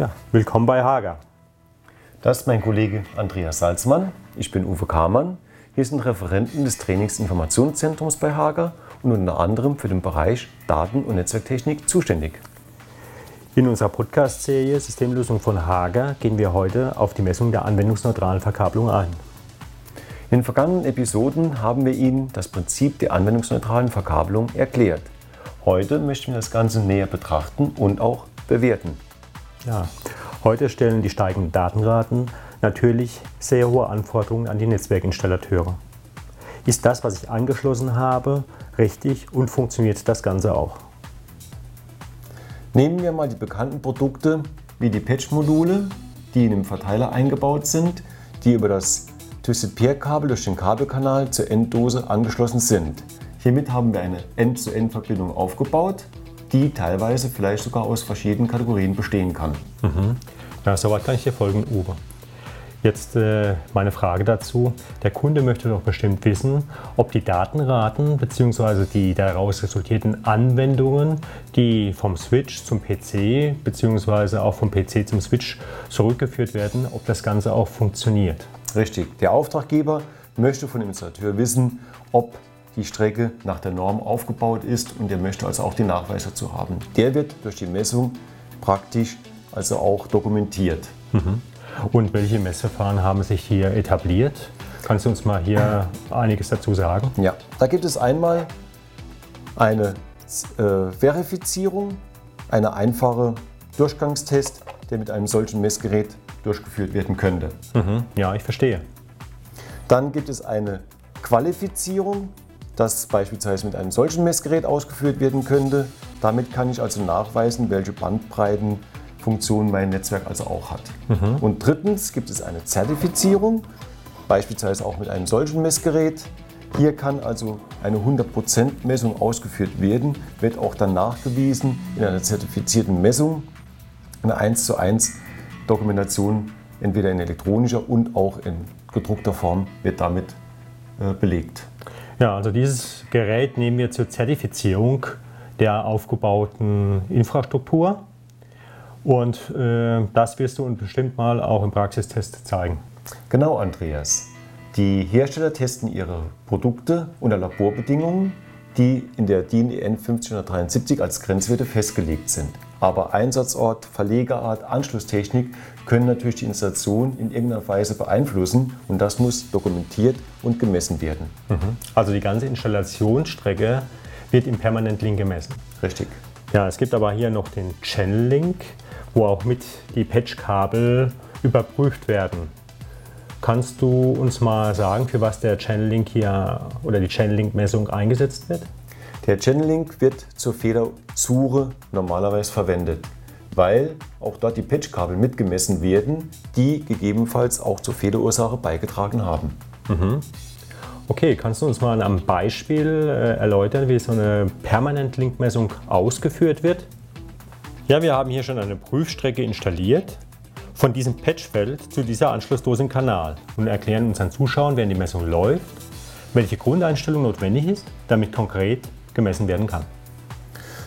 Ja, willkommen bei Hager. Das ist mein Kollege Andreas Salzmann. Ich bin Uwe Kamann. Hier sind Referenten des Trainingsinformationszentrums bei Hager und unter anderem für den Bereich Daten- und Netzwerktechnik zuständig. In unserer Podcast-Serie Systemlösung von Hager gehen wir heute auf die Messung der anwendungsneutralen Verkabelung ein. In den vergangenen Episoden haben wir Ihnen das Prinzip der anwendungsneutralen Verkabelung erklärt. Heute möchten wir das Ganze näher betrachten und auch bewerten. Ja, heute stellen die steigenden Datenraten natürlich sehr hohe Anforderungen an die Netzwerkinstallateure. Ist das, was ich angeschlossen habe, richtig und funktioniert das Ganze auch? Nehmen wir mal die bekannten Produkte wie die Patch-Module, die in dem Verteiler eingebaut sind, die über das Twisted Pair-Kabel durch den Kabelkanal zur Enddose angeschlossen sind. Hiermit haben wir eine End-zu-End-Verbindung aufgebaut, die teilweise vielleicht sogar aus verschiedenen Kategorien bestehen kann. Mhm. Ja, soweit kann ich dir folgen, Uwe. Jetzt äh, meine Frage dazu. Der Kunde möchte doch bestimmt wissen, ob die Datenraten bzw. die daraus resultierten Anwendungen, die vom Switch zum PC bzw. auch vom PC zum Switch zurückgeführt werden, ob das Ganze auch funktioniert. Richtig. Der Auftraggeber möchte von dem Installateur wissen, ob die Strecke nach der Norm aufgebaut ist und er möchte also auch den Nachweis dazu haben. Der wird durch die Messung praktisch also auch dokumentiert. Mhm. Und welche Messverfahren haben sich hier etabliert? Kannst du uns mal hier einiges dazu sagen? Ja, da gibt es einmal eine äh, Verifizierung, eine einfache Durchgangstest, der mit einem solchen Messgerät durchgeführt werden könnte. Mhm. Ja, ich verstehe. Dann gibt es eine Qualifizierung, das beispielsweise mit einem solchen Messgerät ausgeführt werden könnte. Damit kann ich also nachweisen, welche Bandbreitenfunktion mein Netzwerk also auch hat. Mhm. Und drittens gibt es eine Zertifizierung, beispielsweise auch mit einem solchen Messgerät. Hier kann also eine 100% Messung ausgeführt werden, wird auch dann nachgewiesen in einer zertifizierten Messung, eine 1 zu 1 Dokumentation, entweder in elektronischer und auch in gedruckter Form, wird damit äh, belegt. Ja, also dieses Gerät nehmen wir zur Zertifizierung der aufgebauten Infrastruktur. Und äh, das wirst du uns bestimmt mal auch im Praxistest zeigen. Genau, Andreas. Die Hersteller testen ihre Produkte unter Laborbedingungen, die in der DIN EN 1573 als Grenzwerte festgelegt sind. Aber Einsatzort, Verlegerart, Anschlusstechnik können natürlich die Installation in irgendeiner Weise beeinflussen und das muss dokumentiert und gemessen werden. Mhm. Also die ganze Installationsstrecke wird im Permanent Link gemessen. Richtig. Ja, es gibt aber hier noch den Channel Link, wo auch mit die Patch-Kabel überprüft werden. Kannst du uns mal sagen, für was der Channel Link hier oder die Channel Link Messung eingesetzt wird? Der Channel-Link wird zur Federsuche normalerweise verwendet, weil auch dort die Patchkabel mitgemessen werden, die gegebenenfalls auch zur Federursache beigetragen haben. Mhm. Okay, kannst du uns mal einem Beispiel äh, erläutern, wie so eine Permanent-Link-Messung ausgeführt wird? Ja, wir haben hier schon eine Prüfstrecke installiert von diesem Patchfeld zu dieser Anschlussdose im Kanal und erklären unseren Zuschauern, während die Messung läuft, welche Grundeinstellung notwendig ist, damit konkret gemessen werden kann.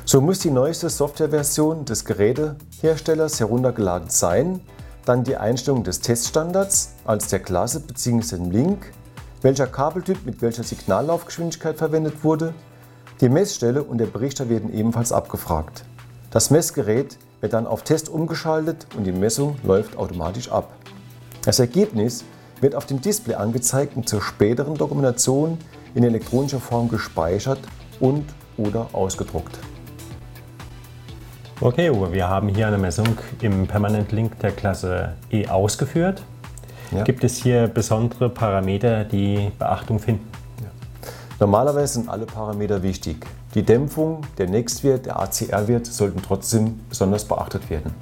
So muss die neueste Softwareversion des Geräteherstellers heruntergeladen sein, dann die Einstellung des Teststandards als der Klasse bzw. dem Link, welcher Kabeltyp mit welcher Signallaufgeschwindigkeit verwendet wurde, die Messstelle und der Berichter werden ebenfalls abgefragt. Das Messgerät wird dann auf Test umgeschaltet und die Messung läuft automatisch ab. Das Ergebnis wird auf dem Display angezeigt und zur späteren Dokumentation in elektronischer Form gespeichert und oder ausgedruckt. Okay, Uwe, wir haben hier eine Messung im Permanent Link der Klasse E ausgeführt. Ja. Gibt es hier besondere Parameter, die Beachtung finden? Ja. Normalerweise sind alle Parameter wichtig. Die Dämpfung, der Nextwert, der ACR-Wert sollten trotzdem besonders beachtet werden.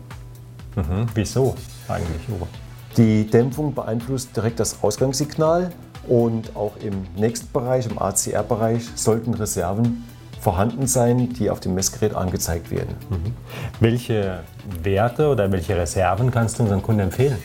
Mhm. Wieso eigentlich, Uwe? Die Dämpfung beeinflusst direkt das Ausgangssignal und auch im Next-Bereich, im ACR-Bereich, sollten Reserven vorhanden sein, die auf dem Messgerät angezeigt werden. Mhm. Welche Werte oder welche Reserven kannst du unseren Kunden empfehlen?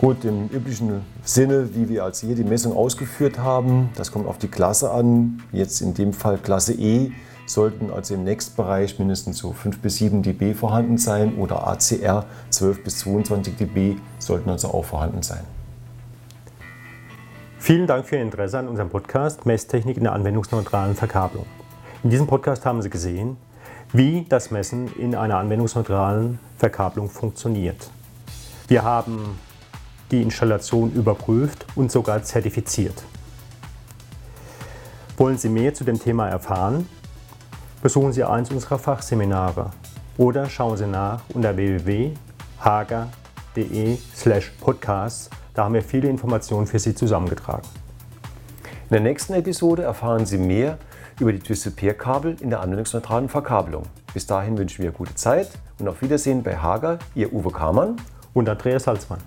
Gut, im üblichen Sinne, wie wir als hier die Messung ausgeführt haben, das kommt auf die Klasse an. Jetzt in dem Fall Klasse E sollten also im Next-Bereich mindestens so 5 bis 7 dB vorhanden sein oder ACR 12 bis 22 dB sollten also auch vorhanden sein. Vielen Dank für Ihr Interesse an unserem Podcast Messtechnik in der anwendungsneutralen Verkabelung. In diesem Podcast haben Sie gesehen, wie das Messen in einer anwendungsneutralen Verkabelung funktioniert. Wir haben die Installation überprüft und sogar zertifiziert. Wollen Sie mehr zu dem Thema erfahren? Besuchen Sie eins unserer Fachseminare oder schauen Sie nach unter www.hager.de/podcast. Da haben wir viele Informationen für Sie zusammengetragen. In der nächsten Episode erfahren Sie mehr über die Twisted Pair Kabel in der anwendungsneutralen Verkabelung. Bis dahin wünschen wir gute Zeit und auf Wiedersehen bei Hager, Ihr Uwe Kamann und Andreas Salzmann.